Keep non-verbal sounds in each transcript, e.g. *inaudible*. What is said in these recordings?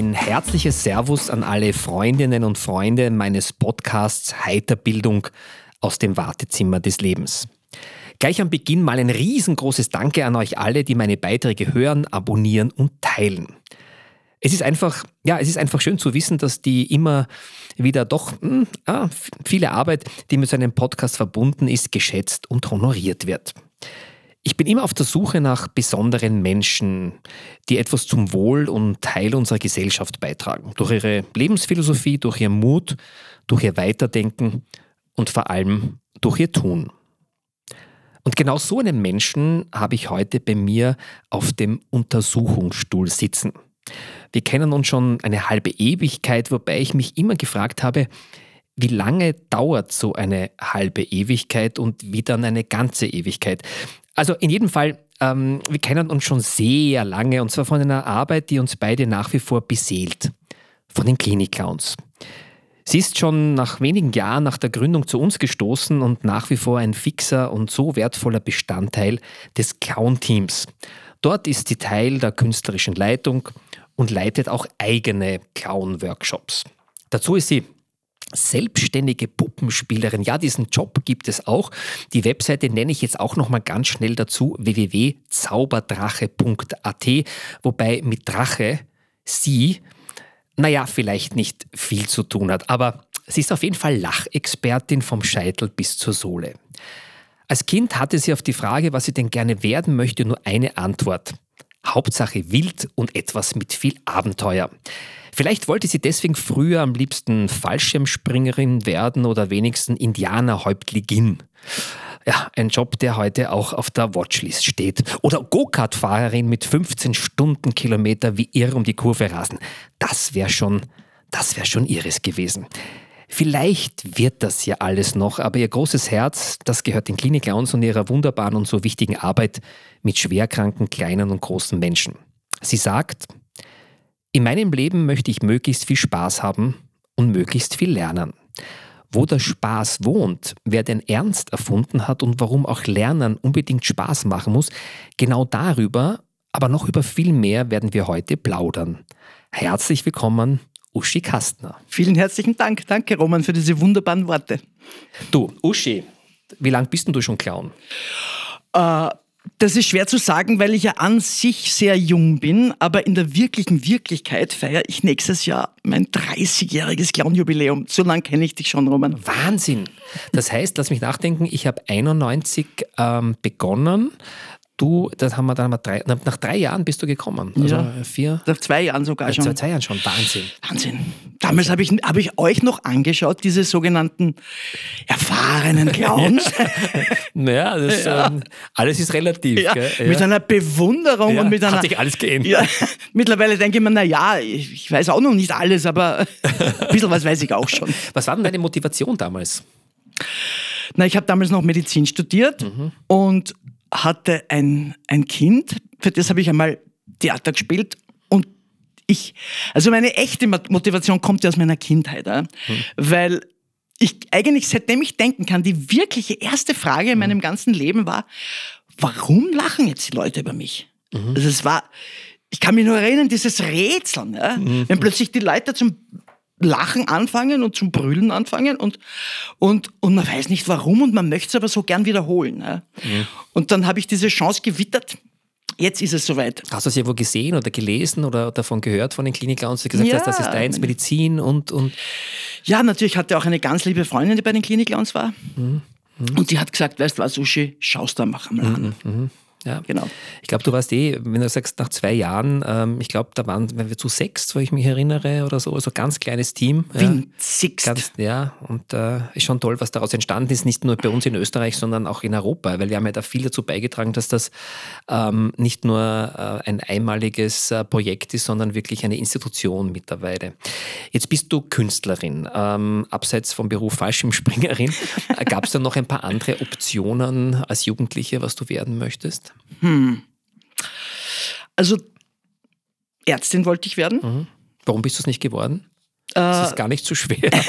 Ein herzliches Servus an alle Freundinnen und Freunde meines Podcasts Heiterbildung aus dem Wartezimmer des Lebens. Gleich am Beginn mal ein riesengroßes Danke an euch alle, die meine Beiträge hören, abonnieren und teilen. Es ist einfach, ja, es ist einfach schön zu wissen, dass die immer wieder doch mh, hm, ah, viele Arbeit, die mit so einem Podcast verbunden ist, geschätzt und honoriert wird. Ich bin immer auf der Suche nach besonderen Menschen, die etwas zum Wohl und Teil unserer Gesellschaft beitragen. Durch ihre Lebensphilosophie, durch ihren Mut, durch ihr Weiterdenken und vor allem durch ihr Tun. Und genau so einen Menschen habe ich heute bei mir auf dem Untersuchungsstuhl sitzen. Wir kennen uns schon eine halbe Ewigkeit, wobei ich mich immer gefragt habe, wie lange dauert so eine halbe Ewigkeit und wie dann eine ganze Ewigkeit? Also in jedem Fall, ähm, wir kennen uns schon sehr lange und zwar von einer Arbeit, die uns beide nach wie vor beseelt, von den Klinik-Clowns. Sie ist schon nach wenigen Jahren nach der Gründung zu uns gestoßen und nach wie vor ein fixer und so wertvoller Bestandteil des Clown-Teams. Dort ist sie Teil der künstlerischen Leitung und leitet auch eigene Clown-Workshops. Dazu ist sie selbstständige Puppenspielerin. Ja, diesen Job gibt es auch. Die Webseite nenne ich jetzt auch noch mal ganz schnell dazu www.zauberdrache.at, wobei mit Drache sie naja, vielleicht nicht viel zu tun hat, aber sie ist auf jeden Fall Lachexpertin vom Scheitel bis zur Sohle. Als Kind hatte sie auf die Frage, was sie denn gerne werden möchte, nur eine Antwort. Hauptsache wild und etwas mit viel Abenteuer. Vielleicht wollte sie deswegen früher am liebsten Fallschirmspringerin werden oder wenigstens Indianerhäuptligin. Ja, ein Job, der heute auch auf der Watchlist steht. Oder Go-Kart-Fahrerin mit 15 Stundenkilometer wie irr um die Kurve rasen. Das wäre schon, das wäre schon ihres gewesen. Vielleicht wird das ja alles noch, aber ihr großes Herz, das gehört den Klinik-Clowns und ihrer wunderbaren und so wichtigen Arbeit mit schwerkranken kleinen und großen Menschen. Sie sagt, in meinem Leben möchte ich möglichst viel Spaß haben und möglichst viel lernen. Wo der Spaß wohnt, wer den Ernst erfunden hat und warum auch Lernen unbedingt Spaß machen muss, genau darüber, aber noch über viel mehr werden wir heute plaudern. Herzlich willkommen, Uschi Kastner. Vielen herzlichen Dank. Danke, Roman, für diese wunderbaren Worte. Du, Uschi, wie lange bist denn du schon Clown? Äh, das ist schwer zu sagen, weil ich ja an sich sehr jung bin, aber in der wirklichen Wirklichkeit feiere ich nächstes Jahr mein 30-jähriges Clown-Jubiläum. So lange kenne ich dich schon, Roman. Wahnsinn! Das heißt, lass mich nachdenken, ich habe 91 ähm, begonnen du, das haben wir dann mal drei, nach drei Jahren bist du gekommen. Also ja, vier. Nach zwei Jahren sogar schon. Nach zwei Jahren schon. Wahnsinn. Wahnsinn. Damals habe ich, hab ich euch noch angeschaut, diese sogenannten erfahrenen *laughs* Clowns. *laughs* naja, das, ja. ähm, alles ist relativ. Ja, ja. Mit einer Bewunderung und mit einer. Hat sich alles geändert. *laughs* mittlerweile denke ich mir, naja, ich, ich weiß auch noch nicht alles, aber ein bisschen was weiß ich auch schon. Was war denn deine Motivation damals? Na, ich habe damals noch Medizin studiert mhm. und hatte ein, ein Kind, für das habe ich einmal Theater gespielt und ich, also meine echte Motivation kommt ja aus meiner Kindheit, ja? Hm. weil ich eigentlich seitdem ich denken kann, die wirkliche erste Frage in hm. meinem ganzen Leben war, warum lachen jetzt die Leute über mich? Mhm. Also es war, ich kann mich nur erinnern, dieses Rätseln, ja? Mhm. wenn plötzlich die Leute zum Lachen anfangen und zum Brüllen anfangen und, und, und man weiß nicht warum und man möchte es aber so gern wiederholen. Ne? Mhm. Und dann habe ich diese Chance gewittert. Jetzt ist es soweit. Hast du es irgendwo gesehen oder gelesen oder davon gehört von den Klinik-Clowns, die gesagt ja, hast, das ist deins, Medizin und, und. Ja, natürlich hatte auch eine ganz liebe Freundin, die bei den Klinik-Clowns war. Mhm. Mhm. Und die hat gesagt, weißt du was, Uschi, schaust da, mal an. Mhm. Ja. Genau. Ich glaube, du warst eh, wenn du sagst, nach zwei Jahren, ähm, ich glaube, da waren wenn wir zu sechs, wo ich mich erinnere, oder so, also ganz kleines Team. Winzigst. Ja, ganz, ja und äh, ist schon toll, was daraus entstanden ist, nicht nur bei uns in Österreich, sondern auch in Europa, weil wir haben ja da viel dazu beigetragen, dass das ähm, nicht nur äh, ein einmaliges äh, Projekt ist, sondern wirklich eine Institution mittlerweile. Jetzt bist du Künstlerin, ähm, abseits vom Beruf Fallschirmspringerin. *laughs* Gab es da noch ein paar andere Optionen als Jugendliche, was du werden möchtest? Hm. Also Ärztin wollte ich werden. Mhm. Warum bist du es nicht geworden? Äh, Das ist gar nicht so schwer. *laughs*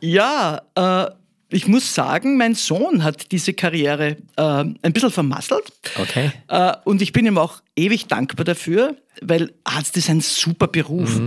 Ja, äh, ich muss sagen, mein Sohn hat diese Karriere äh, ein bisschen vermasselt. Okay. Äh, und ich bin ihm auch ewig dankbar dafür, weil Arzt ist ein super Beruf.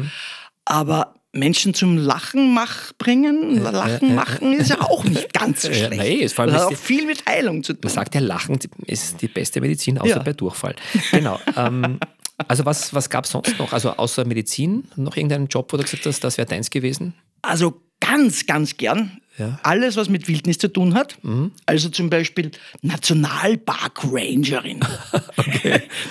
Aber Menschen zum Lachen mach, bringen, Lachen machen ist ja auch nicht ganz so *laughs* schlecht. nee, ist vor allem das hat auch viel mit Heilung zu tun. Man sagt ja, Lachen ist die beste Medizin, außer Ja. bei Durchfall. Genau. Ähm, also was, was gab es sonst noch? Also außer Medizin noch irgendeinen Job, wo du gesagt hast, das wäre deins gewesen? Also ganz, ganz gern. Ja. Mhm. Alles, was mit Wildnis zu tun hat. Also zum Beispiel Nationalpark-Rangerin.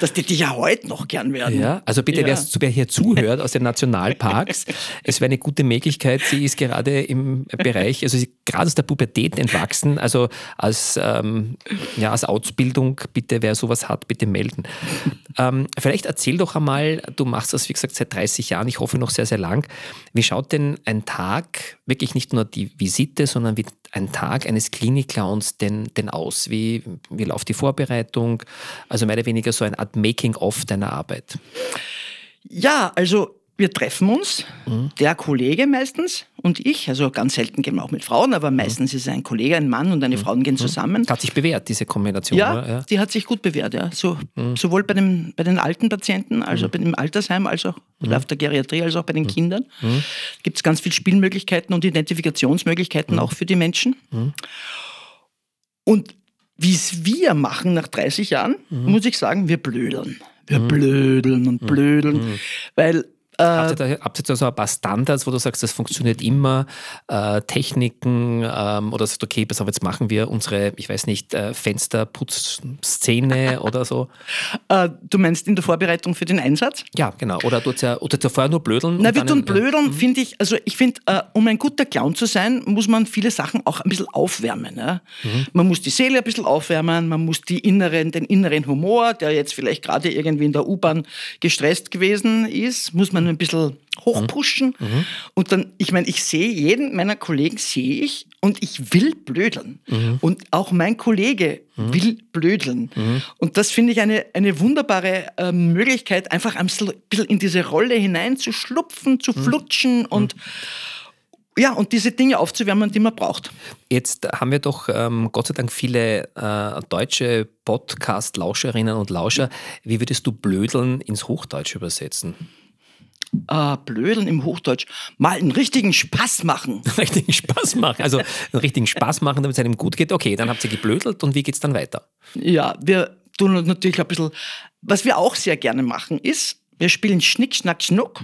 Das hätte ich ja heute noch gern werden. Ja, also bitte, Ja. wer, wer hier zuhört aus den Nationalparks, *laughs* es wäre eine gute Möglichkeit. Sie ist gerade im Bereich, also sie ist gerade aus der Pubertät entwachsen, also als, ähm, ja, als Ausbildung, bitte, wer sowas hat, bitte melden. Ähm, vielleicht erzähl doch einmal, du machst das, wie gesagt, seit 30 Jahren, ich hoffe noch sehr, sehr lang. Wie schaut denn ein Tag, wirklich nicht nur die Visite, sondern wie ein Tag eines Klinikclowns denn, denn aus? Wie, wie läuft die Vorbereitung? Also mehr oder weniger so eine Art Making-of deiner Arbeit. Ja, also wir treffen uns, Mhm. der Kollege meistens und ich. Also ganz selten gehen wir auch mit Frauen, aber meistens ist ein Kollege, ein Mann und eine Frau gehen zusammen. Hat sich bewährt, diese Kombination. Ja, oder? ja. die hat sich gut bewährt, ja. So, Mhm. Sowohl bei, dem, bei den alten Patienten, also bei dem Altersheim, als auch Mhm. auf der Geriatrie, als auch bei den Kindern. Gibt es ganz viele Spielmöglichkeiten und Mhm. Identifikationsmöglichkeiten auch für die Menschen. Und wie es wir machen nach 30 Jahren, Mhm. muss ich sagen, wir blödeln. Wir blödeln und blödeln, weil Habt ihr, da, habt ihr da so ein paar Standards, wo du sagst, das funktioniert immer, äh, Techniken ähm, oder sagst, okay, pass auf, jetzt machen wir unsere, ich weiß nicht, äh, Fensterputzszene *laughs* oder so? äh, du meinst in der Vorbereitung für den Einsatz? Ja, genau. Oder tut's ja, oder ja vorher nur blödeln? Na, wir tun blödeln, finde ich, also ich finde, äh, um ein guter Clown zu sein, muss man viele Sachen auch ein bisschen aufwärmen. Ja? Man muss die Seele ein bisschen aufwärmen, man muss die inneren, den inneren Humor, der jetzt vielleicht gerade irgendwie in der U-Bahn gestresst gewesen ist, muss man ein bisschen hochpushen. Und dann, ich meine, ich sehe jeden meiner Kollegen sehe ich und ich will blödeln. Und auch mein Kollege will blödeln. Und das finde ich eine, eine wunderbare äh, Möglichkeit, einfach ein bisschen in diese Rolle hineinzuschlupfen, zu flutschen und ja, und diese Dinge aufzuwärmen, die man braucht. Jetzt haben wir doch ähm, Gott sei Dank viele äh, deutsche Podcast-Lauscherinnen und Lauscher. Wie würdest du blödeln ins Hochdeutsch übersetzen? Äh, blödeln im Hochdeutsch. Mal einen richtigen Spaß machen. *laughs* richtigen Spaß machen. Also einen richtigen Spaß machen, damit es einem gut geht. Okay, dann habt ihr geblödelt und wie geht's dann weiter? Ja, wir tun uns natürlich ein bisschen, was wir auch sehr gerne machen, ist, wir spielen Schnick, Schnack, Schnuck.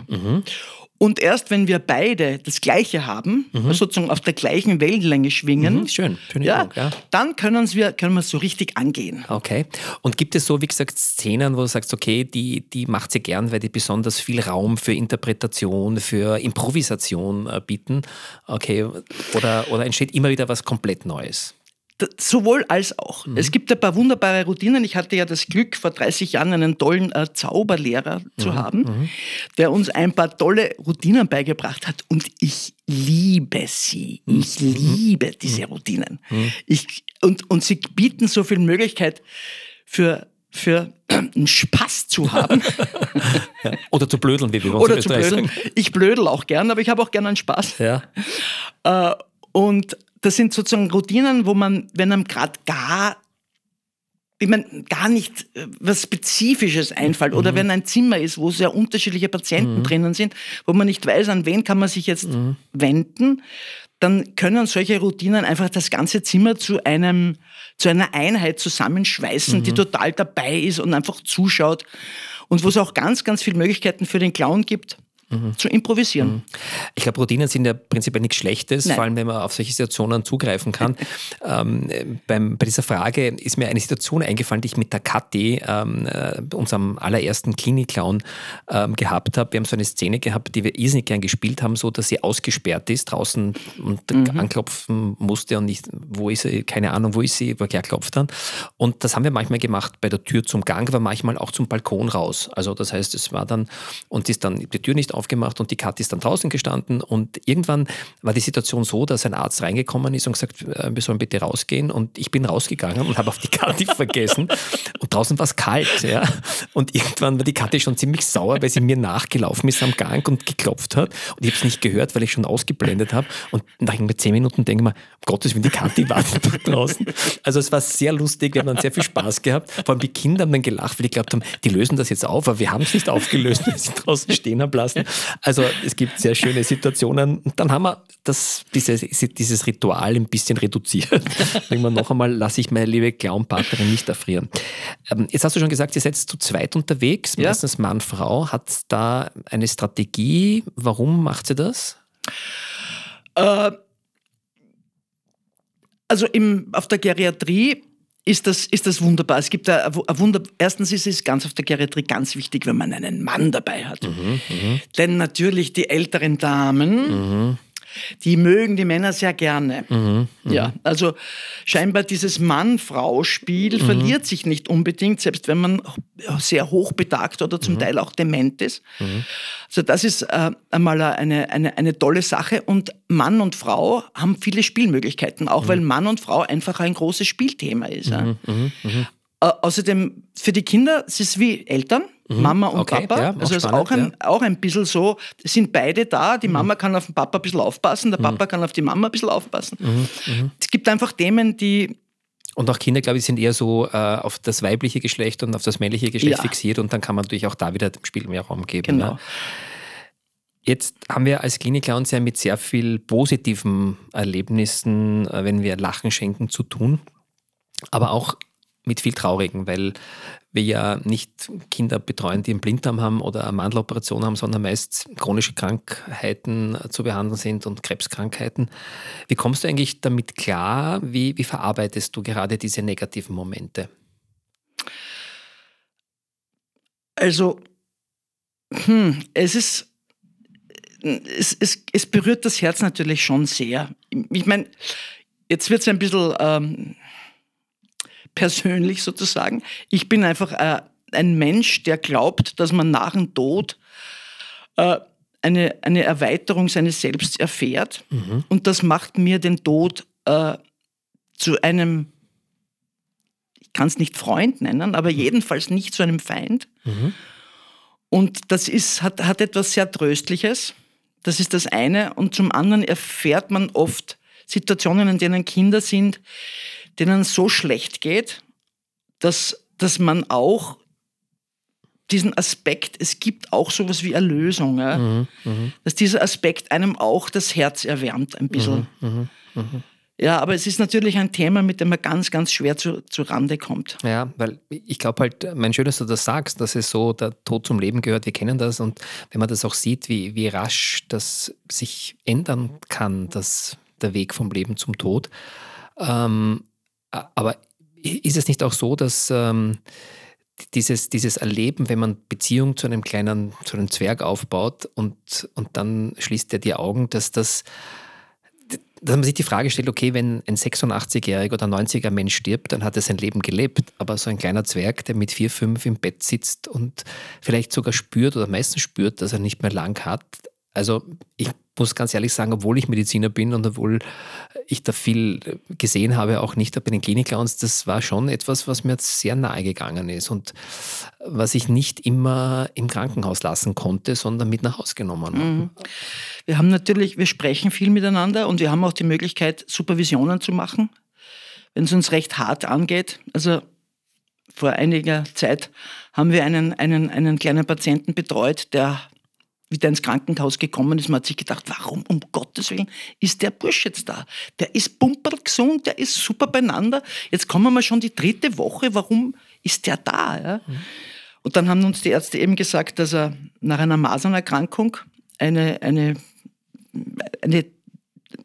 Und erst wenn wir beide das Gleiche haben, sozusagen auf der gleichen Wellenlänge schwingen, Mhm, schön, schöne ja, Übung, ja. dann können wir können wir es so richtig angehen. Okay. Und gibt es so, wie gesagt, Szenen, wo du sagst, okay, die, die macht sie gern, weil die besonders viel Raum für Interpretation, für Improvisation äh, bieten? Okay. Oder, oder entsteht immer wieder was komplett Neues? Sowohl als auch. Mhm. Es gibt ein paar wunderbare Routinen. Ich hatte ja das Glück, vor 30 Jahren einen tollen äh, Zauberlehrer Mhm. zu haben, der uns ein paar tolle Routinen beigebracht hat. Und ich liebe sie. Mhm. Ich liebe diese Routinen. Ich, und, und sie bieten so viel Möglichkeit für, für *clears throat* einen Spaß zu haben *laughs* Oder zu blödeln, wie wir uns oder zu blödeln. sagen. Ich blödel auch gern, aber ich habe auch gern einen Spaß. Ja. Äh, und das sind sozusagen Routinen, wo man, wenn einem gerade gar, ich meine, gar nicht äh, was Spezifisches einfällt oder wenn ein Zimmer ist, wo sehr unterschiedliche Patienten drinnen sind, wo man nicht weiß, an wen kann man sich jetzt wenden, dann können solche Routinen einfach das ganze Zimmer zu einem, zu einer Einheit zusammenschweißen, die total dabei ist und einfach zuschaut und wo es auch ganz, ganz viele Möglichkeiten für den Clown gibt, mhm. zu improvisieren. Mhm. Ich glaube, Routinen sind ja prinzipiell nichts Schlechtes, Nein. vor allem wenn man auf solche Situationen zugreifen kann. *laughs* ähm, beim, bei dieser Frage ist mir eine Situation eingefallen, die ich mit der Kathi, ähm, äh, unserem allerersten Klinik-Clown, ähm, gehabt habe. Wir haben so eine Szene gehabt, die wir irrsinnig gern gespielt haben, so dass sie ausgesperrt ist draußen und mhm. anklopfen musste und nicht, wo ist sie, keine Ahnung, wo ist sie, wo er klopft dann. Und das haben wir manchmal gemacht bei der Tür zum Gang, aber manchmal auch zum Balkon raus. Also das heißt, es war dann, und ist dann die Tür nicht aufgemacht und die Kathi ist dann draußen gestanden und irgendwann war die Situation so, dass ein Arzt reingekommen ist und gesagt, äh, wir sollen bitte rausgehen und ich bin rausgegangen und habe auf die Kathi *laughs* vergessen und draußen war es kalt, ja. Und irgendwann war die Kathi schon ziemlich sauer, weil sie mir nachgelaufen ist am Gang und geklopft hat und ich habe es nicht gehört, weil ich schon ausgeblendet habe und nach irgendwie zehn Minuten denke ich mir, um Gottes Willen, die Kathi wartet da draußen. Also es war sehr lustig, wir haben dann sehr viel Spaß gehabt. Vor allem die Kinder haben dann gelacht, weil die glaubt haben, die lösen das jetzt auf, aber wir haben es nicht aufgelöst, wir sind draußen stehen haben lassen. Also es gibt sehr schöne Situationen. Und dann haben wir das, dieses, dieses Ritual ein bisschen reduziert. *laughs* Denken wir noch einmal, lasse ich meine liebe Clownpartnerin nicht erfrieren. Ähm, jetzt hast du schon gesagt, ihr seid zu zweit unterwegs, ja. meistens Mann, Frau. Hat da eine Strategie? Warum macht sie das? Äh, also im, auf der Geriatrie ist das, ist das wunderbar. Es gibt ein, ein Wunder. Erstens ist es ganz auf der Geriatrie ganz wichtig, wenn man einen Mann dabei hat. Mhm, mh. Denn natürlich die älteren Damen. Mhm die mögen die Männer sehr gerne. Mhm, mhm, ja, also scheinbar dieses Mann-Frau-Spiel mhm. verliert sich nicht unbedingt, selbst wenn man sehr hochbetagt oder zum mhm. Teil auch dement ist. Mhm. Also das ist äh, einmal eine, eine, eine tolle Sache und Mann und Frau haben viele Spielmöglichkeiten, auch weil Mann und Frau einfach ein großes Spielthema ist. Ja. Äh, außerdem für die Kinder, es ist wie Eltern. Mhm. Mama und okay, Papa. Ja, also es ist auch ein, ja. auch ein bisschen so, sind beide da. Die mhm. Mama kann auf den Papa ein bisschen aufpassen, der mhm. Papa kann auf die Mama ein bisschen aufpassen. Mhm. Es gibt einfach Themen, die. Und auch Kinder, glaube ich, sind eher so äh, auf das weibliche Geschlecht und auf das männliche Geschlecht ja. fixiert und dann kann man natürlich auch da wieder dem Spiel mehr Raum geben. Genau. Ne? Jetzt haben wir als Klinik-Clowns ja mit sehr viel positiven Erlebnissen, äh, wenn wir Lachen schenken, zu tun. Aber auch mit viel Traurigen, weil wir ja nicht Kinder betreuen, die einen Blinddarm haben oder eine Mandeloperation haben, sondern meist chronische Krankheiten zu behandeln sind und Krebskrankheiten. Wie kommst du eigentlich damit klar? Wie, wie verarbeitest du gerade diese negativen Momente? Also, hm, es ist es, es, es, berührt das Herz natürlich schon sehr. Ich meine, jetzt wird es ein bisschen ähm, persönlich sozusagen. Ich bin einfach äh, ein Mensch, der glaubt, dass man nach dem Tod äh, eine, eine Erweiterung seines Selbst erfährt. Mhm. Und das macht mir den Tod äh, zu einem, ich kann es nicht Freund nennen, aber mhm. jedenfalls nicht zu einem Feind. Mhm. Und das ist, hat, hat etwas sehr Tröstliches. Das ist das eine. Und zum anderen erfährt man oft Situationen, in denen Kinder sind, denen so schlecht geht, dass, dass man auch diesen Aspekt, es gibt auch sowas wie Erlösung, ja? mhm, mh. dass dieser Aspekt einem auch das Herz erwärmt ein bisschen. Mhm, mh, mh. Ja, aber es ist natürlich ein Thema, mit dem man ganz, ganz schwer zu, zu Rande kommt. Ja, weil ich glaube halt, mein schön, dass du das sagst, dass es so der Tod zum Leben gehört, wir kennen das und wenn man das auch sieht, wie, wie rasch das sich ändern kann, das, der Weg vom Leben zum Tod, ähm, aber ist es nicht auch so, dass ähm, dieses, dieses Erleben, wenn man Beziehung zu einem kleinen, zu einem Zwerg aufbaut und, und dann schließt er die Augen, dass das dass man sich die Frage stellt, okay, wenn ein 86-jähriger oder 90er Mensch stirbt, dann hat er sein Leben gelebt. Aber so ein kleiner Zwerg, der mit vier, fünf im Bett sitzt und vielleicht sogar spürt oder meistens spürt, dass er nicht mehr lang hat. Also ich muss ganz ehrlich sagen, obwohl ich Mediziner bin und obwohl ich da viel gesehen habe, auch nicht bei den Klinik-Clowns, das war schon etwas, was mir sehr nahe gegangen ist und was ich nicht immer im Krankenhaus lassen konnte, sondern mit nach Hause genommen habe. Mhm. Wir haben natürlich, wir sprechen viel miteinander und wir haben auch die Möglichkeit, Supervisionen zu machen, wenn es uns recht hart angeht. Also vor einiger Zeit haben wir einen, einen, einen kleinen Patienten betreut, der wieder ins Krankenhaus gekommen ist, man hat sich gedacht, warum um Gottes Willen ist der Bursch jetzt da? Der ist gesund, der ist super beieinander. Jetzt kommen wir schon die dritte Woche, warum ist der da? Ja? Mhm. Und dann haben uns die Ärzte eben gesagt, dass er nach einer Masernerkrankung eine, eine, eine,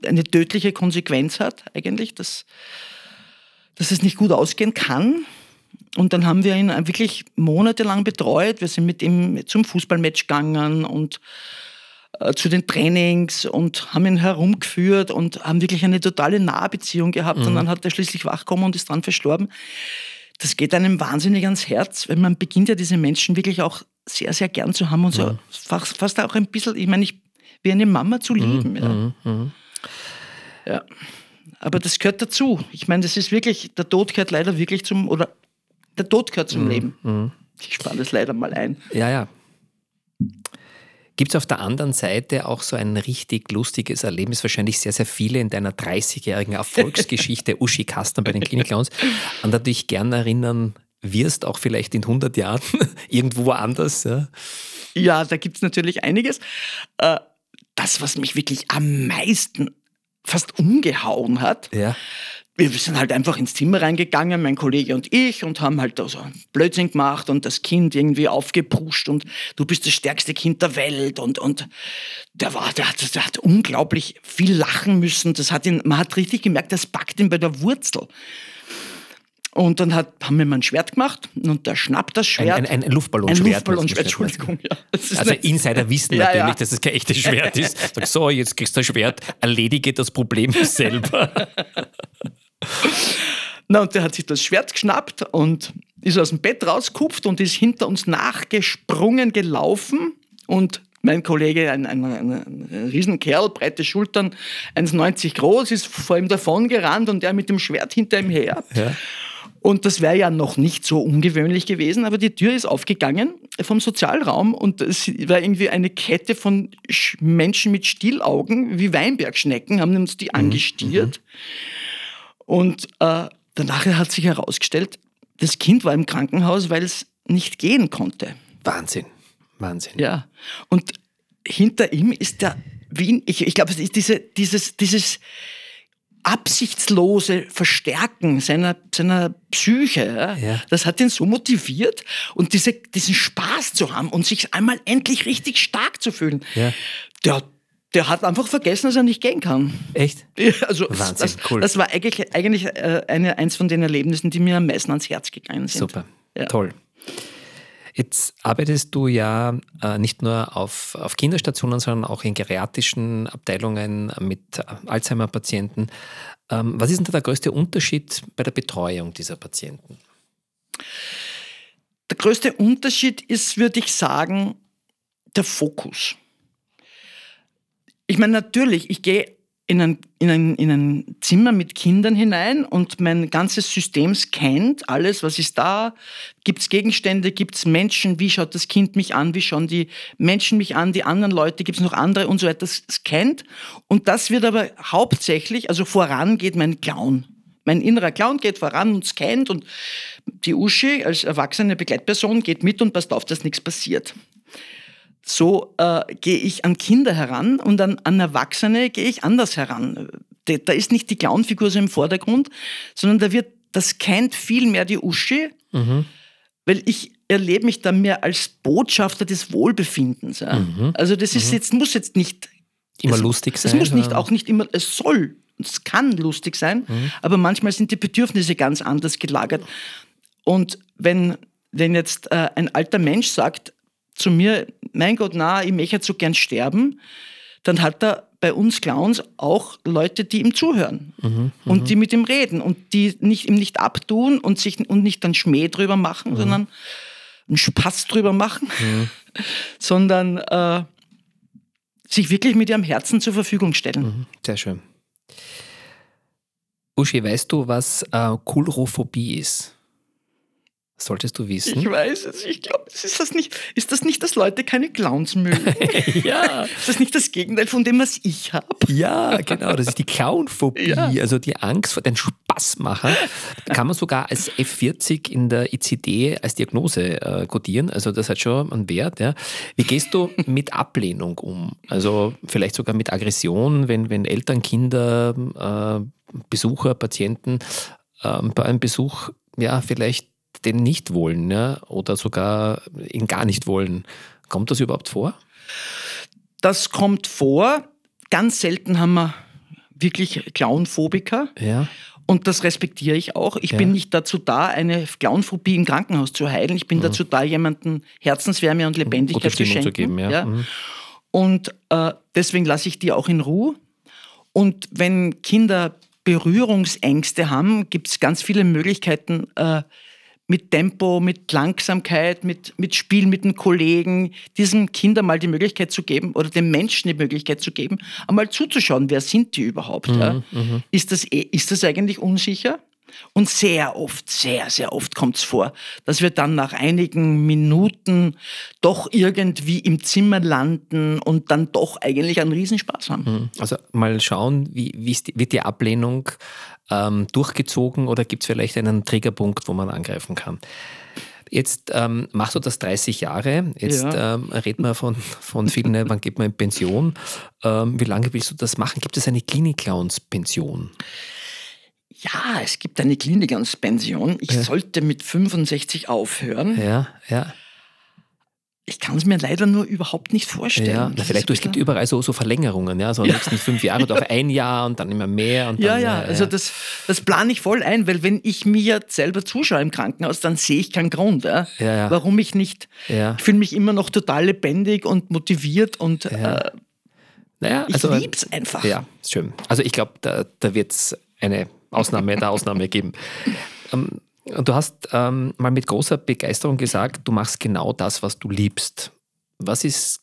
eine tödliche Konsequenz hat, eigentlich, dass, dass es nicht gut ausgehen kann. Und dann haben wir ihn wirklich monatelang betreut. Wir sind mit ihm zum Fußballmatch gegangen und äh, zu den Trainings und haben ihn herumgeführt und haben wirklich eine totale Nahbeziehung gehabt. Mhm. Und dann hat er schließlich wachkommen und ist dran verstorben. Das geht einem wahnsinnig ans Herz, weil man beginnt ja diese Menschen wirklich auch sehr, sehr gern zu haben und so mhm. fast, fast, auch ein bisschen, ich meine, ich, wie eine Mama zu lieben. Mhm. Ja. Mhm. mhm. ja. Aber das gehört dazu. Ich meine, das ist wirklich, der Tod gehört leider wirklich zum, oder der Tod gehört zum mhm. Leben. Mhm. Ich spare das leider mal ein. Ja, ja. Gibt es auf der anderen Seite auch so ein richtig lustiges Erlebnis, wahrscheinlich sehr, sehr viele in deiner 30-jährigen Erfolgsgeschichte *laughs* Uschi Kastner bei den Klinik-Clowns, an der du dich gerne erinnern wirst, auch vielleicht in 100 Jahren, *laughs* irgendwo woanders? Ja, ja da gibt es natürlich einiges. Äh, das, was mich wirklich am meisten fast umgehauen hat, ja wir sind halt einfach ins Zimmer reingegangen, mein Kollege und ich, und haben halt so Blödsinn gemacht und das Kind irgendwie aufgepusht und du bist das stärkste Kind der Welt und, und der war, der hat, der hat unglaublich viel lachen müssen. Das hat ihn, man hat richtig gemerkt, das packt ihn bei der Wurzel. Und dann hat, haben wir mal ein Schwert gemacht und der schnappt das Schwert. Ein, ein, ein Luftballonschwert. Ein Luftballonschwert, Entschuldigung. Ja. Also Insider wissen ja, natürlich, ja. dass es kein echtes Schwert *laughs* ist. Sag so, jetzt kriegst du das Schwert, erledige das Problem *laughs* selber. Na, und der hat sich das Schwert geschnappt und ist aus dem Bett rauskupft und ist hinter uns nachgesprungen, gelaufen. Und mein Kollege, ein, ein, ein Riesenkerl, breite Schultern, 1,90 groß, ist vor ihm davon gerannt und der mit dem Schwert hinter ihm her. Ja. Und das wäre ja noch nicht so ungewöhnlich gewesen, aber die Tür ist aufgegangen vom Sozialraum und es war irgendwie eine Kette von Menschen mit Stielaugen, wie Weinbergschnecken, haben uns die angestiert. Mhm. Und äh, danach hat sich herausgestellt, das Kind war im Krankenhaus, weil es nicht gehen konnte. Wahnsinn, Wahnsinn. Ja, und hinter ihm ist der Wien, ich, ich glaube, es ist diese, dieses, dieses absichtslose Verstärken seiner, seiner Psyche, ja, ja. das hat ihn so motiviert und diese, diesen Spaß zu haben und sich einmal endlich richtig stark zu fühlen. Ja. Der, der hat einfach vergessen, dass er nicht gehen kann. Echt? also Wahnsinn, das, cool. Das war eigentlich, eigentlich äh, eine, eins von den Erlebnissen, die mir am meisten ans Herz gegangen sind. Super, ja. toll. Jetzt arbeitest du ja äh, nicht nur auf, auf Kinderstationen, sondern auch in geriatrischen Abteilungen mit Alzheimer-Patienten. Ähm, was ist denn da der größte Unterschied bei der Betreuung dieser Patienten? Der größte Unterschied ist, würde ich sagen, der Fokus. Ich meine, natürlich, ich gehe in ein, in, ein, in ein Zimmer mit Kindern hinein und mein ganzes System scannt alles, was ist da, gibt es Gegenstände, gibt es Menschen, wie schaut das Kind mich an, wie schauen die Menschen mich an, die anderen Leute, gibt es noch andere? Und so weiter, scannt. Und das wird aber hauptsächlich, also voran geht mein Clown. Mein innerer Clown geht voran und scannt und die Uschi als erwachsene Begleitperson geht mit und passt auf, dass nichts passiert so äh, gehe ich an Kinder heran und an, an Erwachsene gehe ich anders heran. Da ist nicht die Clownfigur so im Vordergrund, sondern da wird, das kennt viel mehr die Uschi, mhm. weil ich erlebe mich da mehr als Botschafter des Wohlbefindens. Ja. Mhm. Also das ist mhm. jetzt, muss jetzt nicht immer es, lustig sein. Es muss nicht, auch nicht immer, es soll, es kann lustig sein, mhm. aber manchmal sind die Bedürfnisse ganz anders gelagert. Und wenn, wenn jetzt äh, ein alter Mensch sagt, zu mir, mein Gott, na, ich möchte so gern sterben, dann hat er bei uns Clowns auch Leute, die ihm zuhören mhm, und mhm. die mit ihm reden und die nicht, ihm nicht abtun und, sich, und nicht dann Schmäh drüber machen, mhm. sondern einen Spaß drüber machen, mhm. *laughs* sondern äh, sich wirklich mit ihrem Herzen zur Verfügung stellen. Mhm, sehr schön. Uschi, weißt du, was äh, Kulrophobie ist? Solltest du wissen. Ich weiß es. Ich glaube, ist das nicht, ist das nicht, dass Leute keine Clowns mögen? *laughs* ja. Ist das nicht das Gegenteil von dem, was ich habe? Ja, genau. Das ist die Clownphobie, ja. also die Angst vor den Spaßmacher. Kann man sogar als F40 in der ICD als Diagnose äh, codieren. Also das hat schon einen Wert. Ja. Wie gehst du mit Ablehnung um? Also vielleicht sogar mit Aggression, wenn, wenn Eltern, Kinder, äh, Besucher, Patienten äh, bei einem Besuch ja vielleicht den nicht wollen ja, oder sogar ihn gar nicht wollen. Kommt das überhaupt vor? das kommt vor. Ganz selten haben wir wirklich Clownphobiker. Ja. Und das respektiere ich auch. Ich Ja. bin nicht dazu da, eine Clownphobie im Krankenhaus zu heilen. Ich bin dazu da, jemanden Herzenswärme und Lebendigkeit Mhm. Gute zu schenken. zu geben, ja. Mhm. Und äh, deswegen lasse ich die auch in Ruhe. Und wenn Kinder Berührungsängste haben, gibt es ganz viele Möglichkeiten, äh, mit Tempo, mit Langsamkeit, mit, mit Spiel mit den Kollegen, diesem Kind einmal die Möglichkeit zu geben oder dem Menschen die Möglichkeit zu geben, einmal zuzuschauen, wer sind die überhaupt? ja? Ist, das, eh- ist das eigentlich unsicher? Und sehr oft, sehr, sehr oft kommt es vor, dass wir dann nach einigen Minuten doch irgendwie im Zimmer landen und dann doch eigentlich einen Riesenspaß haben. Also mal schauen, wie, wie die, wird die Ablehnung ähm, durchgezogen oder gibt es vielleicht einen Triggerpunkt, wo man angreifen kann? Jetzt ähm, machst du das 30 Jahre. Jetzt Ja. ähm, reden wir von, von vielen, ne, wann geht man in Pension? Ähm, wie lange willst du das machen? Gibt es eine Klinik-Clowns-Pension? Ja, es gibt eine Klinik-Pension. Ich sollte mit 65 aufhören. Ja, ja. Ich kann es mir leider nur überhaupt nicht vorstellen. ja. Na, vielleicht, es gibt überall so, so Verlängerungen, ja, so nächsten fünf Jahre oder auf *laughs* ein Jahr und dann immer mehr. Und dann, ja, ja, also das, das plane ich voll ein, weil wenn ich mir selber zuschaue im Krankenhaus, dann sehe ich keinen Grund, ja, Ja, ja. warum ich nicht. Ja. Ich fühle mich immer noch total lebendig und motiviert und äh, Naja, ich also, lieb's einfach. Ja, ist schön. Also ich glaube, da, da wird es eine Ausnahme der Ausnahme geben. Ähm, du hast ähm, mal mit großer Begeisterung gesagt, du machst genau das, was du liebst. Was ist,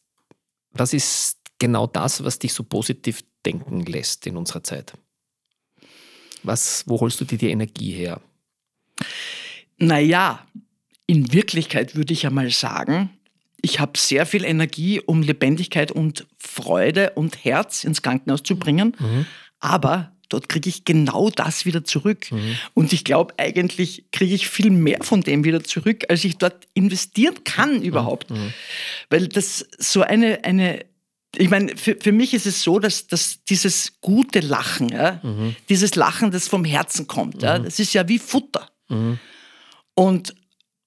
was ist genau das, was dich so positiv denken lässt in unserer Zeit? Was, wo holst du dir die Energie her? Naja, in Wirklichkeit würde ich ja mal sagen, ich habe sehr viel Energie, um Lebendigkeit und Freude und Herz ins Krankenhaus zu bringen, aber dort kriege ich genau das wieder zurück. Und ich glaube, eigentlich kriege ich viel mehr von dem wieder zurück, als ich dort investieren kann überhaupt. Weil das so eine, eine ich meine, für, für mich ist es so, dass, dass dieses gute Lachen, ja, dieses Lachen, das vom Herzen kommt, ja, das ist ja wie Futter. Und,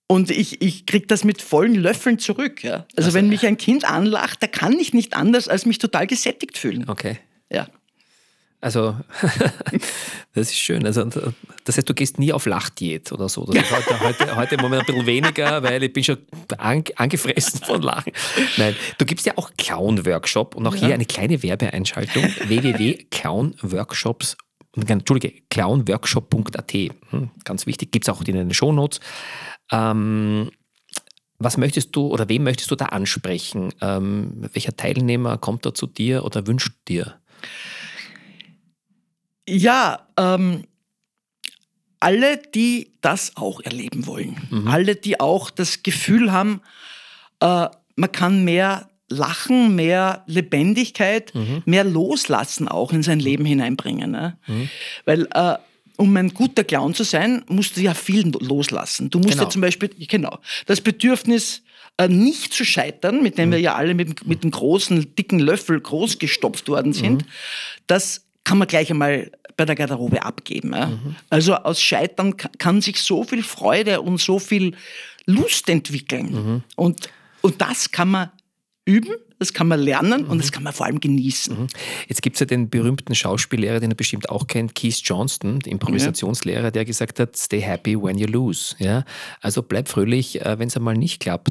und ich, ich kriege das mit vollen Löffeln zurück. Ja. Also, wenn mich ein Kind anlacht, da kann ich nicht anders, als mich total gesättigt fühlen. Okay. Ja. Also, *laughs* das ist schön. Also, das heißt, du gehst nie auf Lachdiät oder so. Das ist *laughs* heute, heute, heute im Moment ein bisschen weniger, weil ich bin schon an, angefressen von Lachen. Nein, du gibst ja auch Clown-Workshop und auch hier eine kleine Werbeeinschaltung. *laughs* www.clownworkshops Entschuldige, clownworkshop.at. Hm, ganz wichtig, gibt es auch in den Shownotes. Ähm, was möchtest du oder wen möchtest du da ansprechen? Ähm, welcher Teilnehmer kommt da zu dir oder wünscht dir? Ja, ähm, alle, die das auch erleben wollen, alle, die auch das Gefühl haben, äh, man kann mehr lachen, mehr Lebendigkeit, mehr loslassen auch in sein Leben hineinbringen. Ne? Weil äh, um ein guter Clown zu sein, musst du ja viel loslassen. Du musst Genau. ja zum Beispiel, genau, das Bedürfnis, äh, nicht zu scheitern, mit dem wir ja alle mit, mit einem großen, dicken Löffel groß gestopft worden sind, das kann man gleich einmal bei der Garderobe abgeben. Ja? Also aus Scheitern ka- kann sich so viel Freude und so viel Lust entwickeln. Und, und das kann man üben, das kann man lernen und das kann man vor allem genießen. Jetzt gibt es ja den berühmten Schauspiellehrer, den er bestimmt auch kennt, Keith Johnston, der Improvisationslehrer, der gesagt hat, stay happy when you lose. Ja? Also bleib fröhlich, wenn es einmal nicht klappt.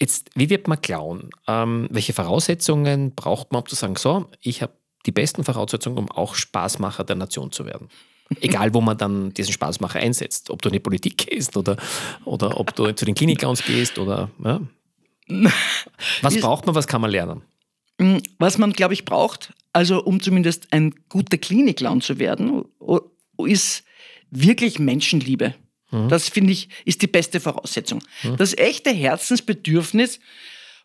Jetzt, wie wird man Clown? Ähm, welche Voraussetzungen braucht man, um zu sagen, so, ich habe die besten Voraussetzungen, um auch Spaßmacher der Nation zu werden? Egal, wo man dann diesen Spaßmacher einsetzt. Ob du in die Politik gehst oder, oder ob du zu den Klinikclowns gehst oder. Ja. Was braucht man, was kann man lernen? Mm, Was man, glaube ich, braucht, also um zumindest ein guter Klinikclown zu werden, ist wirklich Menschenliebe. Das finde ich, ist die beste Voraussetzung. Das echte Herzensbedürfnis,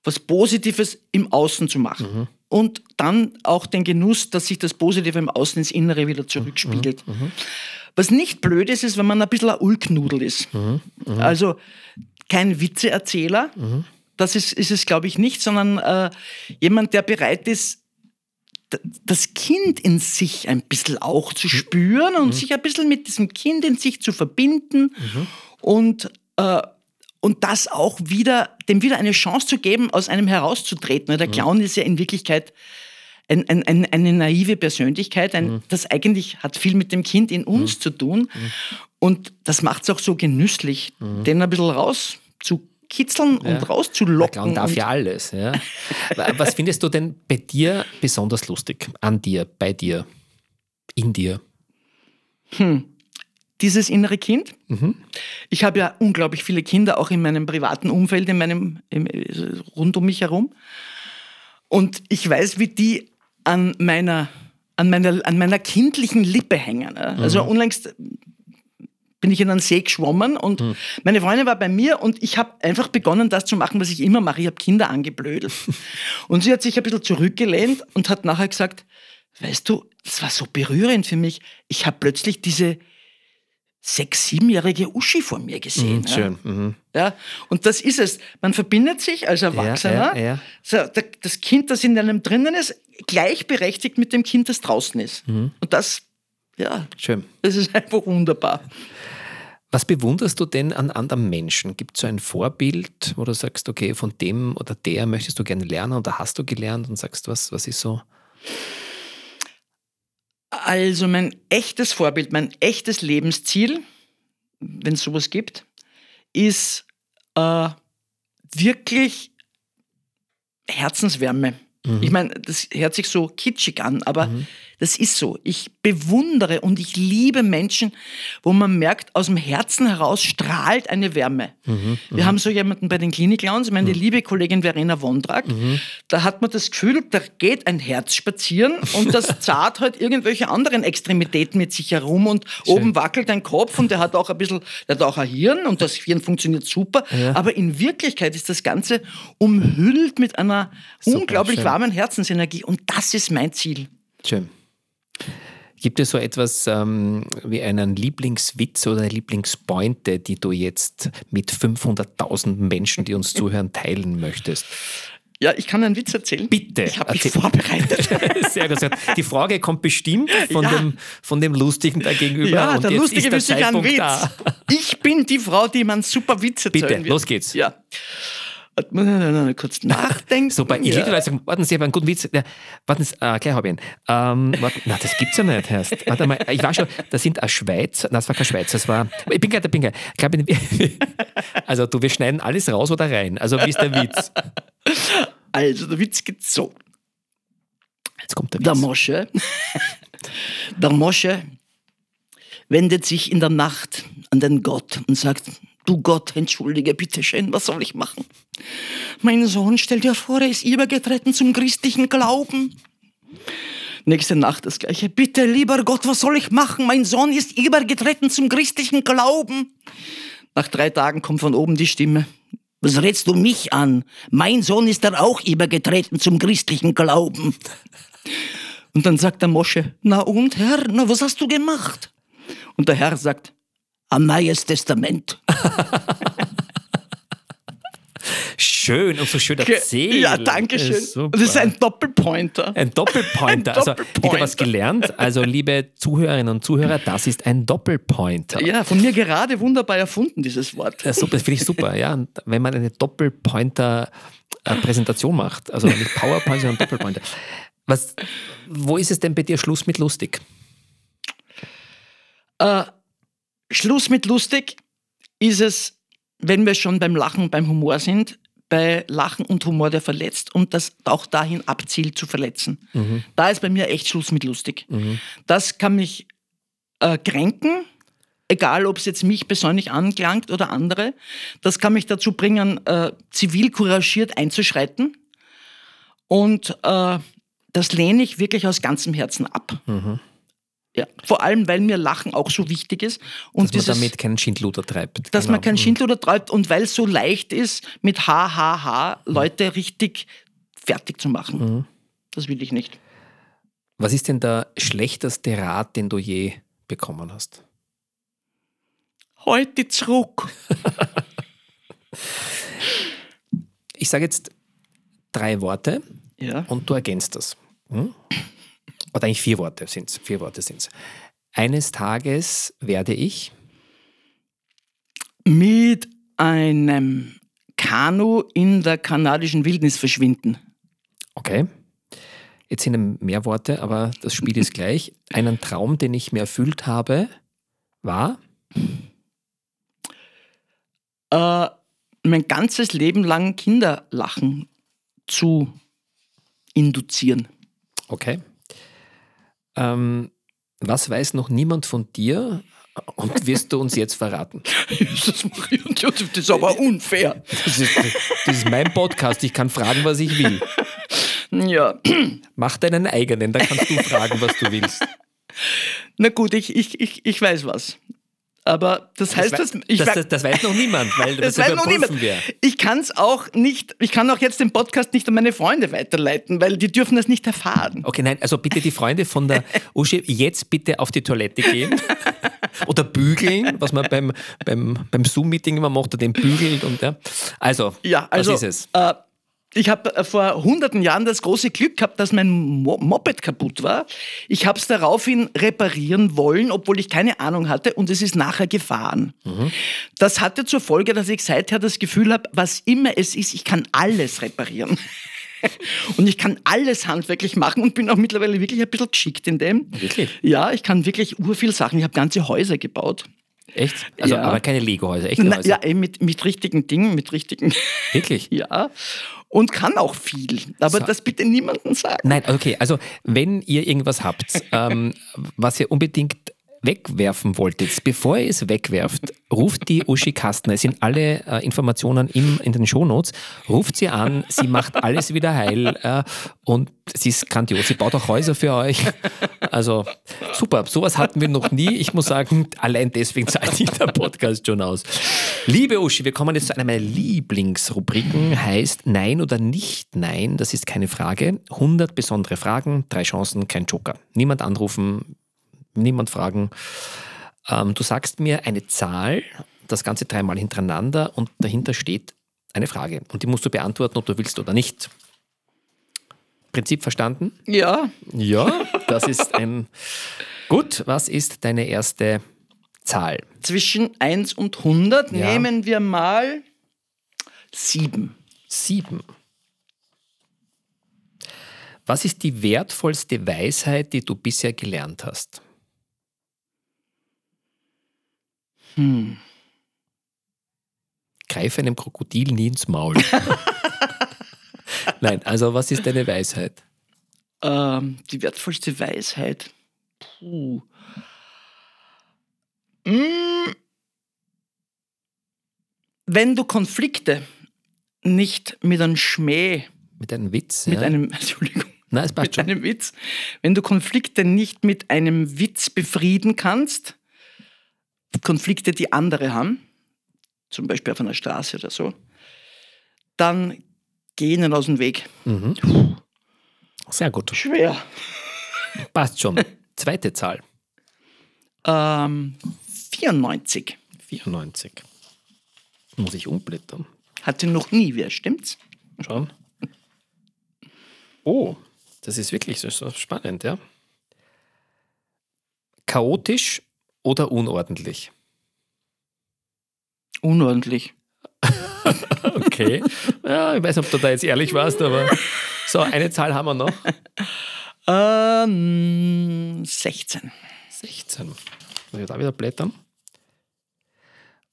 was Positives im Außen zu machen. Und dann auch den Genuss, dass sich das Positive im Außen ins Innere wieder zurückspiegelt. Was nicht blöd ist, ist, wenn man ein bisschen ein Ulknudel ist. Also kein Witzeerzähler, das ist, ist es, glaube ich, nicht, sondern äh, jemand, der bereit ist, das Kind in sich ein bisschen auch zu spüren und sich ein bisschen mit diesem Kind in sich zu verbinden und, äh, und das auch wieder, dem wieder eine Chance zu geben, aus einem herauszutreten. Der Clown ist ja in Wirklichkeit ein, ein, ein, eine naive Persönlichkeit, mhm. das eigentlich hat viel mit dem Kind in uns mhm. zu tun. Mhm. Und das macht es auch so genüsslich, mhm. den ein bisschen rauszukitzeln ja. und rauszulocken. Der Clown darf ja alles. Ja. Was findest du denn bei dir besonders lustig? An dir, bei dir, in dir? Hm. Dieses innere Kind. Mhm. Ich habe ja unglaublich viele Kinder, auch in meinem privaten Umfeld, in meinem, im, rund um mich herum. Und ich weiß, wie die an meiner, an meiner, an meiner kindlichen Lippe hängen. Also mhm. unlängst bin ich in einen See geschwommen und mhm. meine Freundin war bei mir und ich habe einfach begonnen, das zu machen, was ich immer mache. Ich habe Kinder angeblödelt. *laughs* und sie hat sich ein bisschen zurückgelehnt und hat nachher gesagt, weißt du, das war so berührend für mich. Ich habe plötzlich diese sechs-, siebenjährige Uschi vor mir gesehen. Mhm, schön. Mhm. Ja, und das ist es. Man verbindet sich als Erwachsener. Ja, ja, ja. das Kind, das in einem drinnen ist, gleichberechtigt mit dem Kind, das draußen ist. Mhm. Und das, ja, schön. Das ist *laughs* einfach wunderbar. Was bewunderst du denn an anderen Menschen? Gibt es so ein Vorbild, wo du sagst, okay, von dem oder der möchtest du gerne lernen oder hast du gelernt und sagst, was, was ist so? Also mein echtes Vorbild, mein echtes Lebensziel, wenn es sowas gibt, ist äh, wirklich Herzenswärme. Mhm. Ich meine, das hört sich so kitschig an, aber mhm. Das ist so. Ich bewundere und ich liebe Menschen, wo man merkt, aus dem Herzen heraus strahlt eine Wärme. Mhm. Wir mhm. haben so jemanden bei den Klinik-Clowns, meine mhm. liebe Kollegin Verena Wondrak, mhm. da hat man das Gefühl, da geht ein Herz spazieren und das *laughs* zahlt halt irgendwelche anderen Extremitäten mit sich herum und Schön. oben wackelt ein Kopf und der hat auch ein bisschen, der hat auch ein Hirn und das Hirn funktioniert super, ja. aber in Wirklichkeit ist das Ganze umhüllt mit einer super, unglaublich schön warmen Herzensenergie und das ist mein Ziel. Schön. Gibt es so etwas ähm, wie einen Lieblingswitz oder eine Lieblingspointe, die du jetzt mit 500.000 Menschen, die uns zuhören, teilen möchtest? Ja, ich kann einen Witz erzählen. Bitte. Ich habe mich vorbereitet. *laughs* Sehr gut. Die Frage kommt bestimmt von, ja. dem, von dem Lustigen da gegenüber. Ja, der Lustige ist der ein Witz. Da. Ich bin die Frau, die man super Witze Bitte, wird. los geht's. Ja kurz nachdenken. So, bei, ich ja. Sagen, warten Sie, ich habe einen guten Witz. Ja, warten Sie, äh, gleich habe ich ihn. Ähm, warten, na, das gibt's ja nicht, heißt. Warte mal, ich war schon, das sind ein Schweizer, nein, das war kein Schweizer, das war, ich bin gerade, ich bin gerade. *laughs* Also, du, wir schneiden alles raus oder rein. Also, wie ist der Witz? Also, der Witz geht so. Jetzt kommt der Witz. Der Mosche, *laughs* der Mosche wendet sich in der Nacht an den Gott und sagt, Du Gott, entschuldige bitte schön, was soll ich machen? Mein Sohn, stell dir vor, er ist übergetreten zum christlichen Glauben. Nächste Nacht das gleiche. Bitte, lieber Gott, was soll ich machen? Mein Sohn ist übergetreten zum christlichen Glauben. Nach drei Tagen kommt von oben die Stimme. Was rätst du mich an? Mein Sohn ist da auch übergetreten zum christlichen Glauben. Und dann sagt der Mosche, na und Herr, na was hast du gemacht? Und der Herr sagt, ein neues Testament. Schön und so schön erzählt. Ja, danke schön. Super. Das ist ein Doppelpointer. Ein Doppelpointer. *laughs* ein also wieder was gelernt. Also liebe Zuhörerinnen und Zuhörer, das ist ein Doppelpointer. Ja, von mir gerade wunderbar erfunden, dieses Wort. Ja, super, das finde ich super. Ja, und wenn man eine Doppelpointer-Präsentation macht, also nicht PowerPoint, sondern Doppelpointer. Was, wo ist es denn bei dir Schluss mit lustig? Äh, Schluss mit lustig ist es, wenn wir schon beim Lachen, beim Humor sind, bei Lachen und Humor, der verletzt und das auch dahin abzielt zu verletzen. Mhm. Da ist bei mir echt Schluss mit lustig. Mhm. Das kann mich äh, kränken, egal ob es jetzt mich persönlich anklangt oder andere. Das kann mich dazu bringen, äh, zivil couragiert einzuschreiten. Und äh, das lehne ich wirklich aus ganzem Herzen ab. Mhm. Ja, vor allem, weil mir Lachen auch so wichtig ist. Und dass dieses, man damit keinen Schindluder treibt. Dass genau. man keinen mhm. Schindluder treibt und weil es so leicht ist, mit HHH Leute richtig fertig zu machen. Mhm. Das will ich nicht. Was ist denn der schlechteste Rat, den du je bekommen hast? Heute zurück. *laughs* ich sage jetzt drei Worte ja. und du ergänzt das. Hm? Oder eigentlich vier Worte sind es, vier Worte sind es. Eines Tages werde ich mit einem Kanu in der kanadischen Wildnis verschwinden. Okay. Jetzt sind mehr Worte, aber das Spiel ist *laughs* gleich. Einen Traum, den ich mir erfüllt habe, war? Äh, mein ganzes Leben lang Kinderlachen zu induzieren. Okay. Ähm, was weiß noch niemand von dir und wirst du uns jetzt verraten? *laughs* Jesus Maria und Josef, das ist aber unfair. Das ist, das ist mein Podcast, ich kann fragen, was ich will. Ja. Mach deinen eigenen, dann kannst du fragen, was du willst. Na gut, ich, ich, ich, ich weiß was. Aber das heißt, das, dass ich das, das, das weiß noch niemand, weil *laughs* das, das weiß noch niemand. wir. Ich kann es auch nicht, ich kann auch jetzt den Podcast nicht an meine Freunde weiterleiten, weil die dürfen das nicht erfahren. Okay, nein, also bitte die Freunde von der *laughs* Uschi jetzt bitte auf die Toilette gehen *laughs* oder bügeln, was man beim, beim, beim Zoom-Meeting immer macht, oder den bügelt und ja. Also, Ja, also was ist es? Äh, ich habe äh, vor hunderten Jahren das große Glück gehabt, dass mein Mo Moped kaputt war. Ich habe es daraufhin reparieren wollen, obwohl ich keine Ahnung hatte, und es ist nachher gefahren. Mhm. Das hatte zur Folge, dass ich seither das Gefühl habe, was immer es ist, ich kann alles reparieren. *laughs* Und ich kann alles handwerklich machen und bin auch mittlerweile wirklich ein bisschen geschickt in dem. Wirklich? Ja, ich kann wirklich urviel Sachen. Ich habe ganze Häuser gebaut. Echt? Also, Ja. aber keine Lego-Häuser, echte Na, Häuser. ja, mit, mit richtigen Dingen, mit richtigen. Wirklich? *laughs* Ja. Und kann auch viel. Aber So. das bitte niemandem sagen. Nein, okay, also wenn ihr irgendwas habt, *laughs* ähm, was ihr unbedingt wegwerfen wolltet, bevor ihr es wegwerft, ruft die Uschi Kastner. Es sind alle äh, Informationen im, in den Shownotes. Ruft sie an, sie macht alles wieder heil äh, und sie ist grandios. Sie baut auch Häuser für euch. Also super, sowas hatten wir noch nie. Ich muss sagen, allein deswegen zahlt sich der Podcast schon aus. Liebe Uschi, wir kommen jetzt zu einer meiner Lieblingsrubriken, heißt Nein oder nicht Nein. Das ist keine Frage. 100 besondere Fragen, drei Chancen, kein Joker. Niemand anrufen, niemand fragen. Ähm, du sagst mir eine Zahl, das Ganze dreimal hintereinander und dahinter steht eine Frage. Und die musst du beantworten, ob du willst oder nicht. Prinzip verstanden? Ja. Ja, das ist ein. Gut, was ist deine erste Zahl? Zwischen 1 und 100 Ja. nehmen wir mal 7. Sieben. Was ist die wertvollste Weisheit, die du bisher gelernt hast? Hm. Greife einem Krokodil nie ins Maul. *laughs* Nein, also was ist deine Weisheit? Ähm, die wertvollste Weisheit. Puh. Mm. Wenn du Konflikte nicht mit einem Schmäh, Mit einem Witz? mit ja? einem, *laughs* Entschuldigung, Nein, es passt mit schon. einem Witz, wenn du Konflikte nicht mit einem Witz befrieden kannst, Konflikte, die andere haben, zum Beispiel auf einer Straße oder so, dann geh ihnen aus dem Weg. Mhm. Sehr gut. Schwer. Passt schon. Zweite Zahl. Ähm, 94. 94. Muss ich umblättern. Hatte noch nie wer, stimmt's? Schauen. Oh, das ist wirklich so, so spannend, ja. Chaotisch oder unordentlich? Unordentlich. *laughs* Okay. Ja, ich weiß nicht, ob du da jetzt ehrlich warst, aber so, eine Zahl haben wir noch. Ähm, 16. 16. Muss ich da wieder blättern?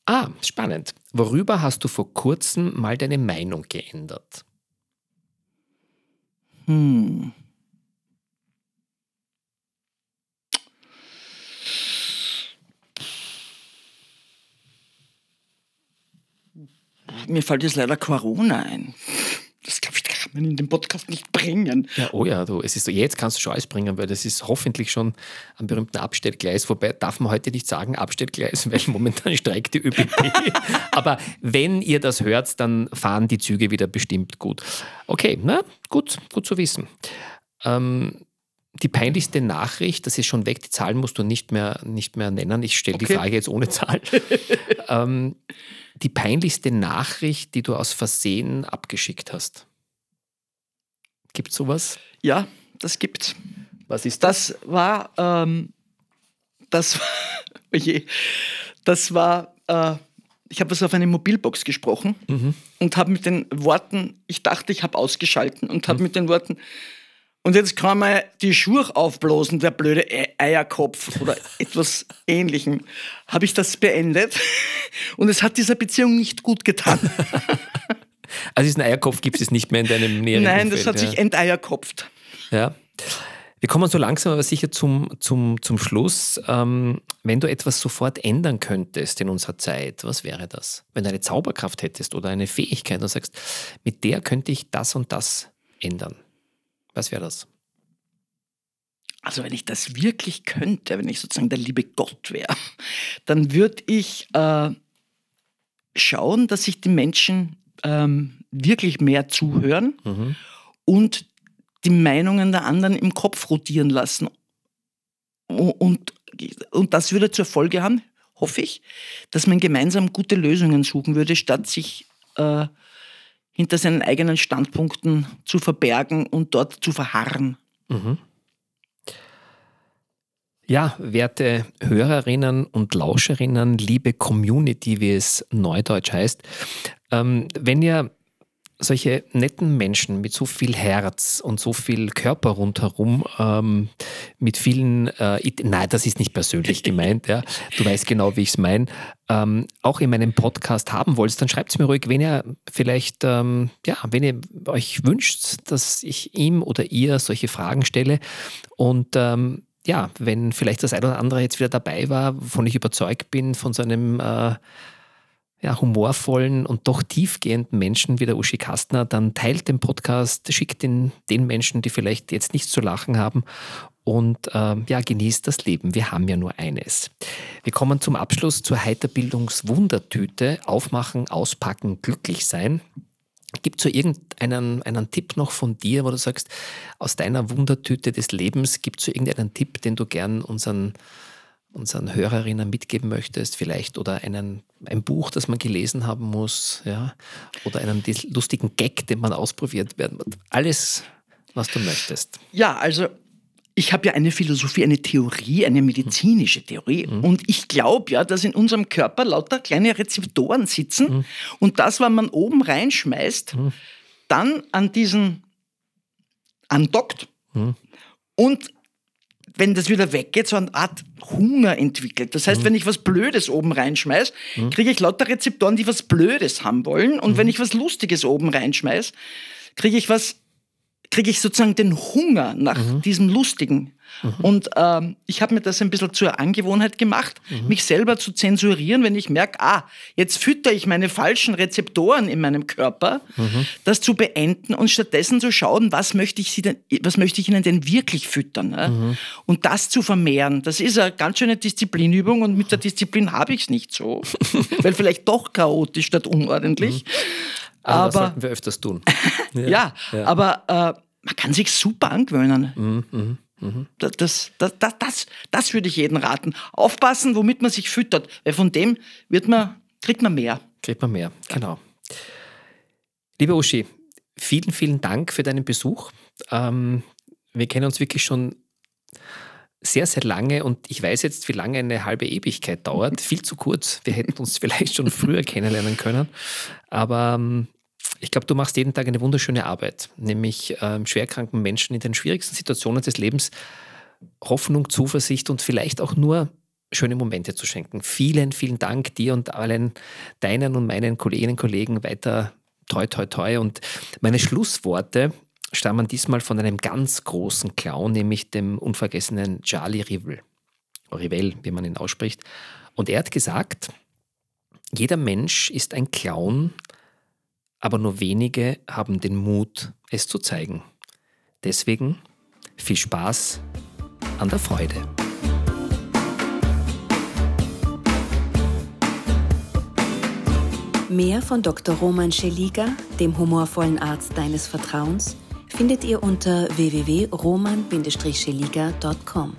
Ah, spannend. Worüber hast du vor kurzem mal deine Meinung geändert? Hm. Mir fällt jetzt leider Corona ein. Das glaube ich, kann man in den Podcast nicht bringen. Ja, oh ja, du, es ist jetzt kannst du schon alles bringen, weil das ist hoffentlich schon am berühmten Abstellgleis. Wobei darf man heute nicht sagen Abstellgleis, weil *laughs* momentan streikt die ÖBB. *laughs* Aber wenn ihr das hört, dann fahren die Züge wieder bestimmt gut. Okay, na, gut, gut zu wissen. Ähm, die peinlichste Nachricht, das ist schon weg, die Zahlen musst du nicht mehr, nicht mehr nennen. Ich stelle die Okay. Frage jetzt ohne Zahl. *laughs* ähm, die peinlichste Nachricht, die du aus Versehen abgeschickt hast. Gibt sowas? Ja, das gibt's. Was ist Das war, ähm, das war, *laughs* oje, das war, äh, ich habe was auf eine Mobilbox gesprochen mhm. und habe mit den Worten, ich dachte, ich habe ausgeschalten und habe mhm. mit den Worten, und jetzt kann man die Schuhe aufblasen, der blöde Eierkopf oder *laughs* etwas ähnlichem. Habe ich das beendet *laughs* und es hat dieser Beziehung nicht gut getan. *laughs* Also diesen Eierkopf gibt es nicht mehr in deinem näheren Nein, Umfeld, das hat ja. sich enteierkopft. Ja. Wir kommen so langsam aber sicher zum, zum, zum Schluss. Ähm, wenn du etwas sofort ändern könntest in unserer Zeit, was wäre das? Wenn du eine Zauberkraft hättest oder eine Fähigkeit und sagst, mit der könnte ich das und das ändern. Was wäre das? Also wenn ich das wirklich könnte, wenn ich sozusagen der liebe Gott wäre, *laughs* dann würde ich äh, schauen, dass sich die Menschen ähm, wirklich mehr zuhören mhm. und die Meinungen der anderen im Kopf rotieren lassen. Und, und das würde zur Folge haben, hoffe ich, dass man gemeinsam gute Lösungen suchen würde, statt sich äh, hinter seinen eigenen Standpunkten zu verbergen und dort zu verharren. Mhm. Ja, werte Hörerinnen und Lauscherinnen, liebe Community, wie es neudeutsch heißt, ähm, wenn ihr solche netten Menschen mit so viel Herz und so viel Körper rundherum, ähm, mit vielen, äh, nein, das ist nicht persönlich gemeint, ja, du weißt genau, wie ich es meine, ähm, auch in meinem Podcast haben wollt, dann schreibt es mir ruhig, wenn ihr vielleicht, ähm, ja, wenn ihr euch wünscht, dass ich ihm oder ihr solche Fragen stelle. Und ähm, ja, wenn vielleicht das ein oder andere jetzt wieder dabei war, wovon ich überzeugt bin, von so einem äh, ja, humorvollen und doch tiefgehenden Menschen wie der Uschi Kastner, dann teilt den Podcast, schickt ihn den Menschen, die vielleicht jetzt nichts zu lachen haben und äh, ja, genießt das Leben. Wir haben ja nur eines. Wir kommen zum Abschluss zur Heiterbildungswundertüte. Aufmachen, auspacken, glücklich sein. Gibt es so irgendeinen einen Tipp noch von dir, wo du sagst, aus deiner Wundertüte des Lebens, gibt es so irgendeinen Tipp, den du gern unseren unseren Hörerinnen mitgeben möchtest, vielleicht oder einen, ein Buch, das man gelesen haben muss, ja, oder einen lustigen Gag, den man ausprobiert werden muss. Alles, was du möchtest. Ja, also ich habe ja eine Philosophie, eine Theorie, eine medizinische Theorie. Mhm. Und ich glaube ja, dass in unserem Körper lauter kleine Rezeptoren sitzen. Mhm. Und das, was man oben reinschmeißt, mhm. dann an diesen andockt. Mhm. Und wenn das wieder weggeht, so eine Art Hunger entwickelt. Das heißt, mhm. wenn ich was Blödes oben reinschmeiß, mhm. kriege ich lauter Rezeptoren, die was Blödes haben wollen. Und mhm. wenn ich was Lustiges oben reinschmeiß, kriege ich was, kriege ich sozusagen den Hunger nach mhm. diesem Lustigen. Mhm. Und ähm, ich habe mir das ein bisschen zur Angewohnheit gemacht, mhm. mich selber zu zensurieren, wenn ich merke, ah, jetzt fütter ich meine falschen Rezeptoren in meinem Körper, mhm. das zu beenden und stattdessen zu schauen, was möchte ich, sie denn, was möchte ich ihnen denn wirklich füttern? Ne? Mhm. Und das zu vermehren, das ist eine ganz schöne Disziplinübung und mit der Disziplin habe ich es nicht so, *laughs* weil vielleicht doch chaotisch statt unordentlich. Mhm. Aber das sollten wir öfters tun. *laughs* ja, ja, ja, aber äh, man kann sich super angewöhnen. Mhm, Mhm. Das, das, das, das, das würde ich jedem raten. Aufpassen, womit man sich füttert, weil von dem wird man, kriegt man mehr. Kriegt man mehr, genau. Lieber Uschi, vielen, vielen Dank für deinen Besuch. Ähm, wir kennen uns wirklich schon sehr, sehr lange und ich weiß jetzt, wie lange eine halbe Ewigkeit dauert. *laughs* Viel zu kurz. Wir hätten uns vielleicht schon früher kennenlernen können. Aber ähm, ich glaube, du machst jeden Tag eine wunderschöne Arbeit, nämlich ähm, schwerkranken Menschen in den schwierigsten Situationen des Lebens Hoffnung, Zuversicht und vielleicht auch nur schöne Momente zu schenken. Vielen, vielen Dank dir und allen deinen und meinen Kolleginnen und Kollegen weiter toi, toi, toi. Und meine Schlussworte stammen diesmal von einem ganz großen Clown, nämlich dem unvergessenen Charlie Rivel. Rivel, wie man ihn ausspricht. Und er hat gesagt, jeder Mensch ist ein Clown, aber nur wenige haben den Mut, es zu zeigen. Deswegen viel Spaß an der Freude. Mehr von Dr. Roman Scheliga, dem humorvollen Arzt deines Vertrauens, findet ihr unter www.roman-scheliga.com.